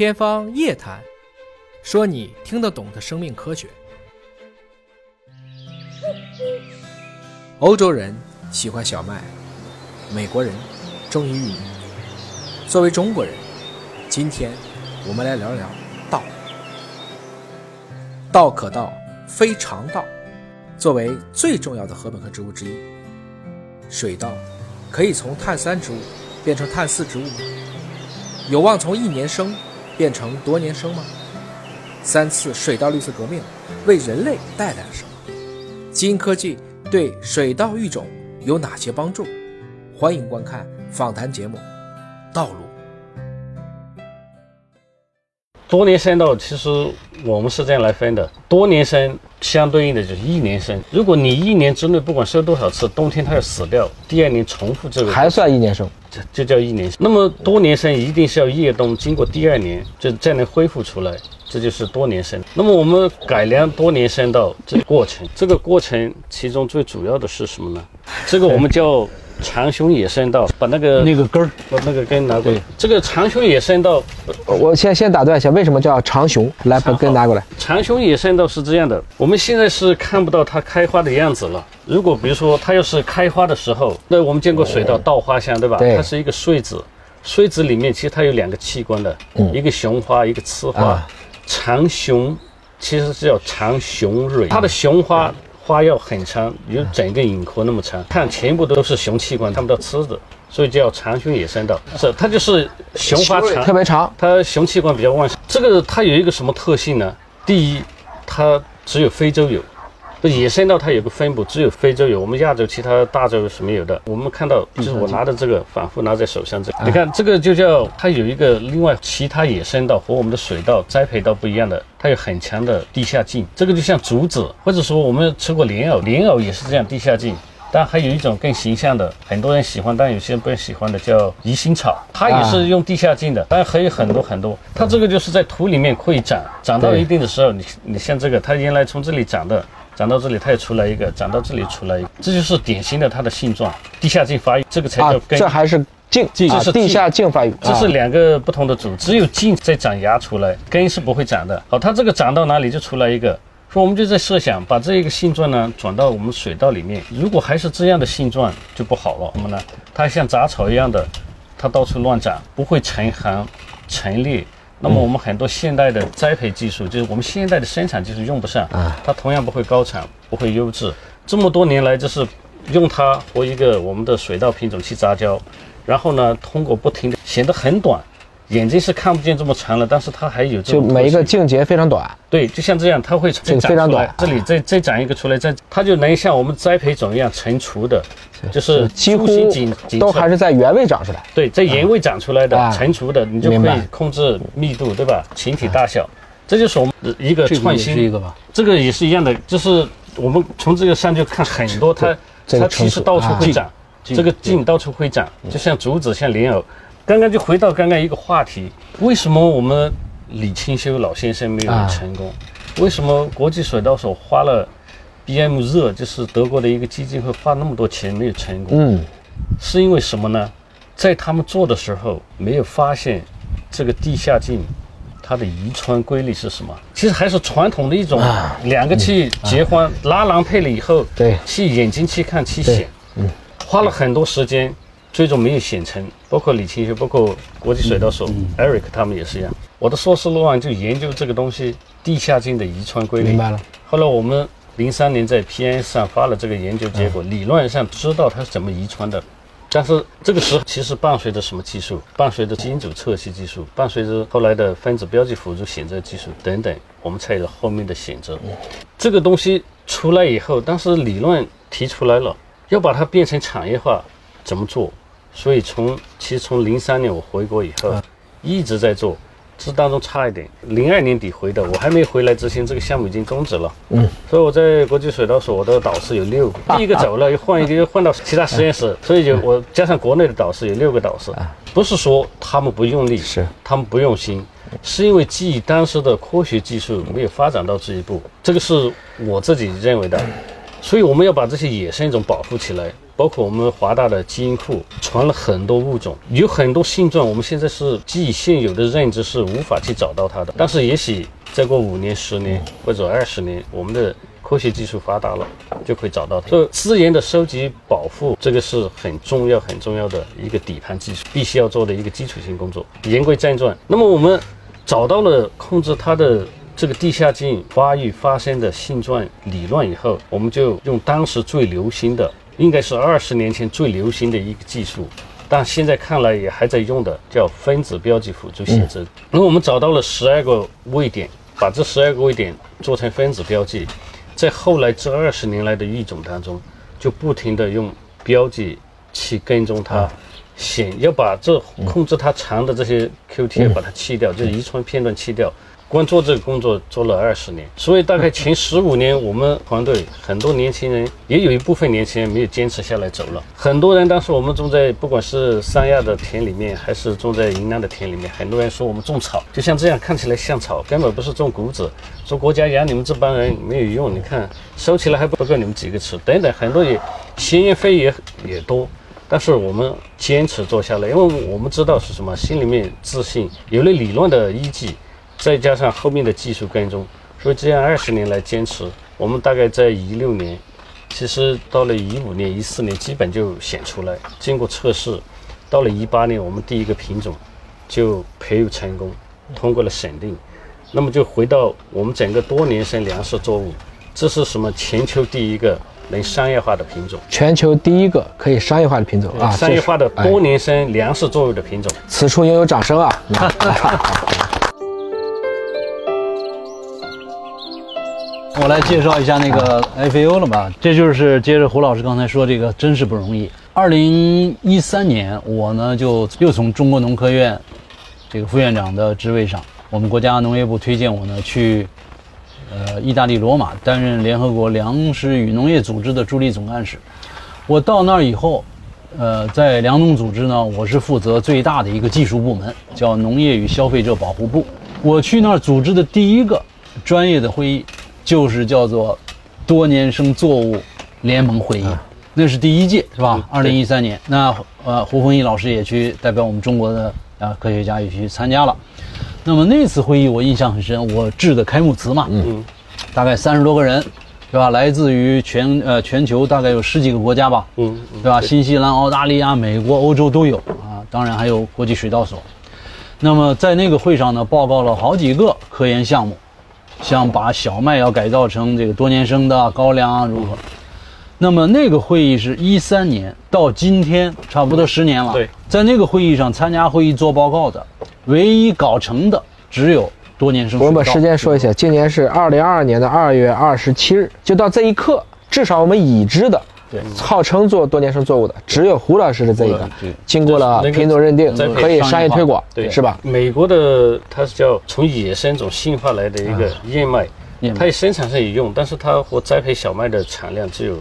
天方夜谭，说你听得懂的生命科学。欧洲人喜欢小麦，美国人忠于玉米。作为中国人，今天我们来聊聊道。道可道，非常道。作为最重要的禾本科植物之一，水稻可以从碳三植物变成碳四植物？有望从一年生变成多年生吗？三次水稻绿色革命为人类带来了什么？基因科技对水稻育种有哪些帮助？欢迎观看访谈节目《道路》。多年生稻其实我们是这样来分的，多年生相对应的就是一年生。如果你一年之内不管收多少次，冬天它要死掉，第二年重复这个还算一年生。这就叫一年生。那么多年生一定是要叶冬，经过第二年就再能恢复出来，这就是多年生。那么我们改良多年生到这个过程，这个过程其中最主要的是什么呢？这个我们叫长雄野生稻，把那个那个根儿，把那个根拿过来。这个长雄野生稻，我先先打断一下，为什么叫长雄？来，把根拿过来。长雄野生稻是这样的，我们现在是看不到它开花的样子了。如果比如说它要是开花的时候，那我们见过水稻稻花香，对吧？对它是一个穗子，穗子里面其实它有两个器官的，一个雄花，一个雌花。啊长雄其实是叫长雄蕊，它的雄花花要很长，有整个引壳那么长，看全部都是雄器官，看不到雌的，所以叫长雄野生稻。是它就是雄花长，特别长，它雄器官比较旺盛。这个它有一个什么特性呢？第一，它只有非洲有。野生稻它有个分布，只有非洲有，我们亚洲其他大洲是没有的。我们看到，就是我拿的这个，反复拿在手上这个，你看这个就叫它有一个另外其他野生稻和我们的水稻栽培稻不一样的，它有很强的地下茎，这个就像竹子，或者说我们吃过莲藕，莲藕也是这样地下茎。但还有一种更形象的，很多人喜欢，但有些人不喜欢的，叫鱼腥草，它也是用地下茎的，但还有很多很多。它这个就是在土里面可以长，长到一定的时候，你你像这个，它原来从这里长的，长到这里它也出来一个，长到这里出来一个，这就是典型的它的性状，地下茎发育，这个才啊叫，根。这还是茎，这是啊地下茎发育，这是啊两个不同的组，只有茎在长芽出来，根是不会长的。好，它这个长到哪里就出来一个。说我们就在设想，把这一个性状呢转到我们水稻里面，如果还是这样的性状就不好了。什么呢？它像杂草一样的，它到处乱长，不会成行成列。那么我们很多现代的栽培技术，就是我们现代的生产技术用不上，它同样不会高产，不会优质。这么多年来，就是用它和一个我们的水稻品种去杂交，然后呢，通过不停的显得很短，眼睛是看不见这么长了，但是它还有这就每一个茎节非常短，对，就像这样，它会长出来非常短，这里再再长一个出来，再它就能像我们栽培种一样成熟的，就是几乎都还是在原位长出来。对，在原位长出来的、啊成熟的，你就可以控制密度，对吧？群体大小，这就是我们的一个这个也创新。是一个吧？这个也是一样的，就是我们从这个上就看很多，它这个它其实到处会啊长，茎这个茎到处会长，就像竹子，像莲藕。刚刚就回到刚刚一个话题，为什么我们李清修老先生没有啊成功？为什么国际水稻所花了 BM 热，就是德国的一个基金会花那么多钱没有成功？嗯，是因为什么呢？在他们做的时候没有发现这个地下茎它的遗传规律是什么？其实还是传统的一种，两个去结婚、拉郎配了以后，对去眼睛去看去显，花了很多时间，最终没有显成。包括李清学，包括国际水稻所、Eric 他们也是一样。我的硕士论文就研究这个东西地下茎的遗传规律。明白了。后来我们零三年在 PNS 上发了这个研究结果，理论上知道它是怎么遗传的。但是这个时候其实伴随着什么技术？伴随着基因组测序技术，伴随着后来的分子标记辅助选择技术等等，我们才有了后面的选择。这个东西出来以后，当时理论提出来了，要把它变成产业化，怎么做？所以从其实从零三年我回国以后，一直在做，这当中差一点。零二年底回的，我还没回来之前，这个项目已经终止了。嗯，所以我在国际水稻所，我的导师有六个，第一个走了，又换一个，又换到其他实验室，所以就我加上国内的导师有六个导师，不是说他们不用力，是他们不用心。是因为基于当时的科学技术没有发展到这一步，这个是我自己认为的。所以我们要把这些野生种保护起来，包括我们华大的基因库传了很多物种，有很多性状，我们现在是基于现有的认知是无法去找到它的。但是也许再过五年、十年或者二十年，我们的科学技术发达了，就可以找到它。所以资源的收集保护，这个是很重要、很重要的一个底盘技术，必须要做的一个基础性工作。言归正传，那么我们找到了控制它的。这个地下茎发育发生的性状理论以后，我们就用当时最流行的，应该是二十年前最流行的一个技术，但现在看来也还在用的，叫分子标记辅助写真。那么我们找到了十二个位点，把这十二个位点做成分子标记，在后来这二十年来的育种当中，就不停的用标记去跟踪它，显要把这控制它长的这些 QT 把它去掉，就是遗传片段去掉。光做这个工作做了二十年，所以大概前十五年，我们团队很多年轻人，也有一部分年轻人没有坚持下来走了。很多人当时我们种在不管是三亚的田里面，还是种在云南的田里面，很多人说我们种草，就像这样看起来像草，根本不是种谷子。说国家养你们这帮人没有用，你看收起来还不够你们几个吃，等等，很多也闲言蜚语也多。但是我们坚持做下来，因为我们知道是什么，心里面自信，有了理论的依据。再加上后面的技术跟踪，所以这样二十年来坚持，我们大概在一六年，其实到了一五年、一四年，基本就显出来。经过测试，到了一八年，我们第一个品种就培育成功，通过了审定。那么就回到我们整个多年生粮食作物，这是什么？全球第一个能商业化的品种，全球第一个可以商业化的品种啊！商业化的多年生粮食作物的品种，此处应有掌声啊！来介绍一下那个 FAO 了吧，这就是接着胡老师刚才说这个，真是不容易。二零一三年，我呢就又从中国农科院这个副院长的职位上，我们国家农业部推荐我呢去呃意大利罗马担任联合国粮食与农业组织的助理总干事。我到那儿以后，呃，在粮农组织呢，我是负责最大的一个技术部门，叫农业与消费者保护部。我去那儿组织的第一个专业的会议。就是叫做多年生作物联盟会议，那是第一届，是吧？二零一三年，那呃胡凤义老师也去代表我们中国的啊科学家也去参加了。那么那次会议我印象很深，我致的开幕词嘛，嗯，大概三十多个人，是吧？来自于全呃全球大概有十几个国家吧，嗯，对吧？新西兰、澳大利亚、美国、欧洲都有啊，当然还有国际水稻所。那么在那个会上呢，报告了好几个科研项目。像把小麦要改造成这个多年生的高粱啊，如何？那么那个会议是一三年到今天差不多十年了。对，在那个会议上参加会议做报告的，唯一搞成的只有多年生。我们把时间说一下，今年是二零二二年的二月二十七日，就到这一刻，至少我们已知的。对，号称做多年生作物的只有胡老师的这一个，经过了品种认定，可以商业推广，对，是吧？美国的它是叫从野生种驯化来的一个燕麦，它也生产上也用，但是它和栽培小麦的产量只有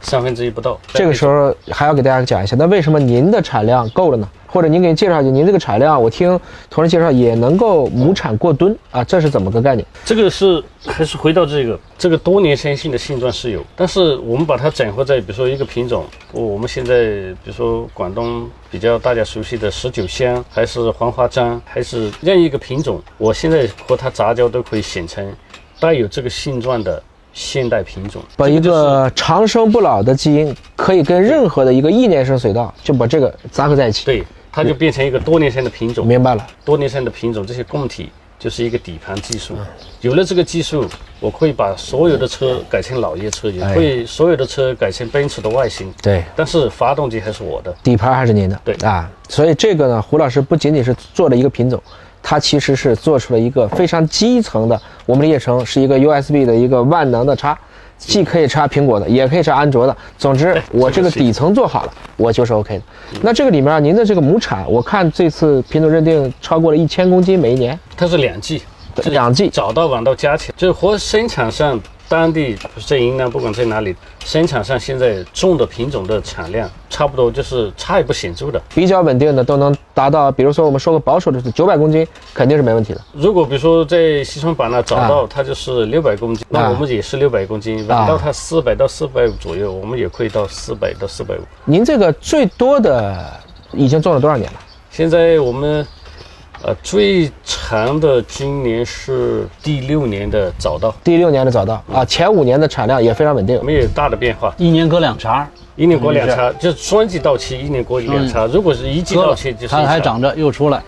三分之一不到。这个时候还要给大家讲一下，那为什么您的产量够了呢？或者您给你介绍一下，您这个产量，我听同事介绍也能够亩产过吨啊，这是怎么个概念？这个是还是回到这个这个多年生性的性状是有，但是我们把它整合在比如说一个品种，我们现在比如说广东比较大家熟悉的十九香，还是黄花章，还是任意一个品种，我现在和它杂交都可以形成带有这个性状的。现代品种，把一个长生不老的基因，可以跟任何的一个一年生水稻，就把这个杂合在一起，对，它就变成一个多年生的品种。明白了，多年生的品种，这些供体就是一个底盘技术。有了这个技术，我可以把所有的车改成老爷车，也可以所有的车改成奔驰的外形。对，但是发动机还是我的，底盘还是您的。对啊，所以这个呢，胡老师不仅仅是做了一个品种。它其实是做出了一个非常基层的，我们理解成是一个 USB 的一个万能的插，既可以插苹果的，也可以插安卓的。总之，我这个底层做好了，我就是 OK 的。那这个里面，您的这个亩产，我看这次品种认定超过了一千公斤每一年。它是两季，两季，早到晚到加起来，就是和生产上当地在云南，不管在哪里，生产上现在种的品种的产量差不多就是差也不显著的。比较稳定的都能达到，比如说我们说个保守的是九百公斤，肯定是没问题的。如果比如说在西双版纳找到它就是六百公斤，啊那我们也是六百公斤，稳到它四百到四百五左右，我们也可以到四百到四百五。您这个最多的已经种了多少年了？现在我们呃最长的今年是第六年的早稻，第六年的早稻啊，前五年的产量也非常稳定。没有大的变化。一年割两茬，一年割两茬，就是双季到期，一年割两茬。如果是一季割了到期，就是它。还长着又出来。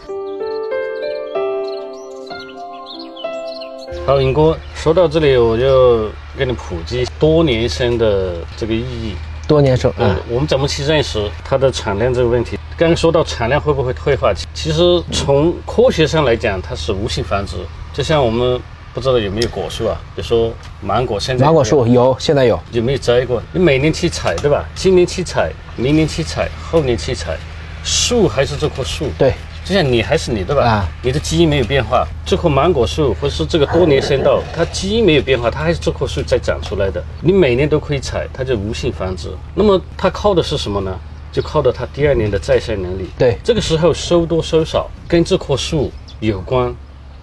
好，尹哥，说到这里，我就给你普及多年生的这个意义。多年生呃啊，，我们怎么去认识它的产量这个问题？刚刚说到产量会不会退化，其实从科学上来讲，它是无性繁殖。就像我们不知道有没有果树啊，比如说芒果，现在芒果树有，现在有。有没有摘过？你每年去采，对吧？今年去采，明年去采，后年去采，树还是这棵树。对，就像你还是你，对吧？啊你的基因没有变化，这棵芒果树或者是这个多年生稻，它基因没有变化，它还是这棵树在长出来的。你每年都可以采，它就无性繁殖。那么它靠的是什么呢？就靠着它第二年的再生能力。对这个时候收多收少跟这棵树有关，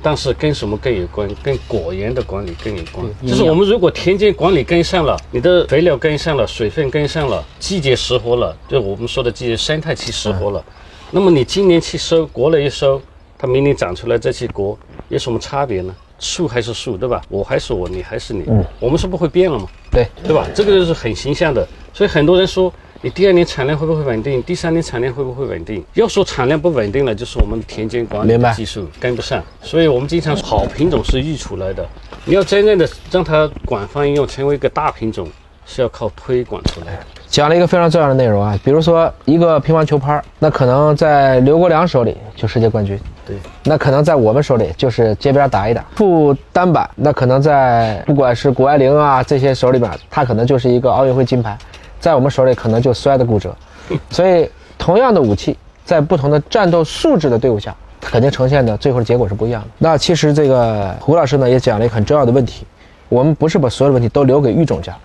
但是跟什么更有关？跟果园的管理更有关。就是我们如果田间管理跟上了，你的肥料跟上了，水分跟上了，季节适合了，就我们说的季节生态期适合了，那么你今年去收，割了一收，它明年长出来再去割，有什么差别呢？树还是树，对吧？我还是我，你还是你，我们是不会变了嘛？对，对吧？这个就是很形象的，所以很多人说你第二年产量会不会稳定，第三年产量会不会稳定？要说产量不稳定了，就是我们田间管理的技术跟不上，所以我们经常说好品种是育出来的，你要真正的让它广泛应用，成为一个大品种，是要靠推广出来的。讲了一个非常重要的内容啊，比如说一个乒乓球拍儿，那可能在刘国梁手里就世界冠军，对，那可能在我们手里就是街边打一打。副单板，那可能在不管是谷爱凌啊这些手里边，他可能就是一个奥运会金牌，在我们手里可能就摔得骨折。所以，同样的武器，在不同的战斗素质的队伍下，肯定呈现的最后的结果是不一样的。那其实这个胡老师呢也讲了一个很重要的问题，我们不是把所有的问题都留给育种家，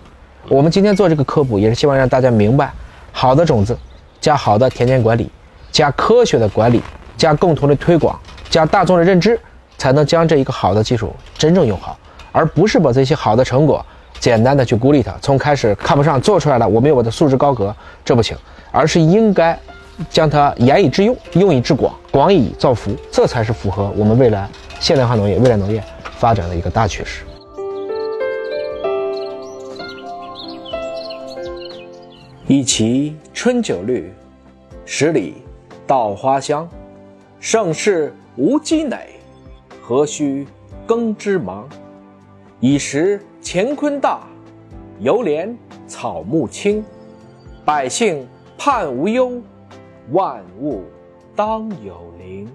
我们今天做这个科普，也是希望让大家明白，好的种子，加好的田间管理，加科学的管理，加共同的推广，加大众的认知，才能将这一个好的技术真正用好，而不是把这些好的成果简单的去孤立它，从开始看不上做出来了，我没有我的素质高阁，这不行，而是应该将它严以致用，用以致广，广以造福，这才是符合我们未来现代化农业、未来农业发展的一个大趋势。一畦春酒绿，十里稻花香。盛世无积馁，何须耕织忙？已识乾坤大，犹怜草木青。百姓盼无忧，万物当有灵。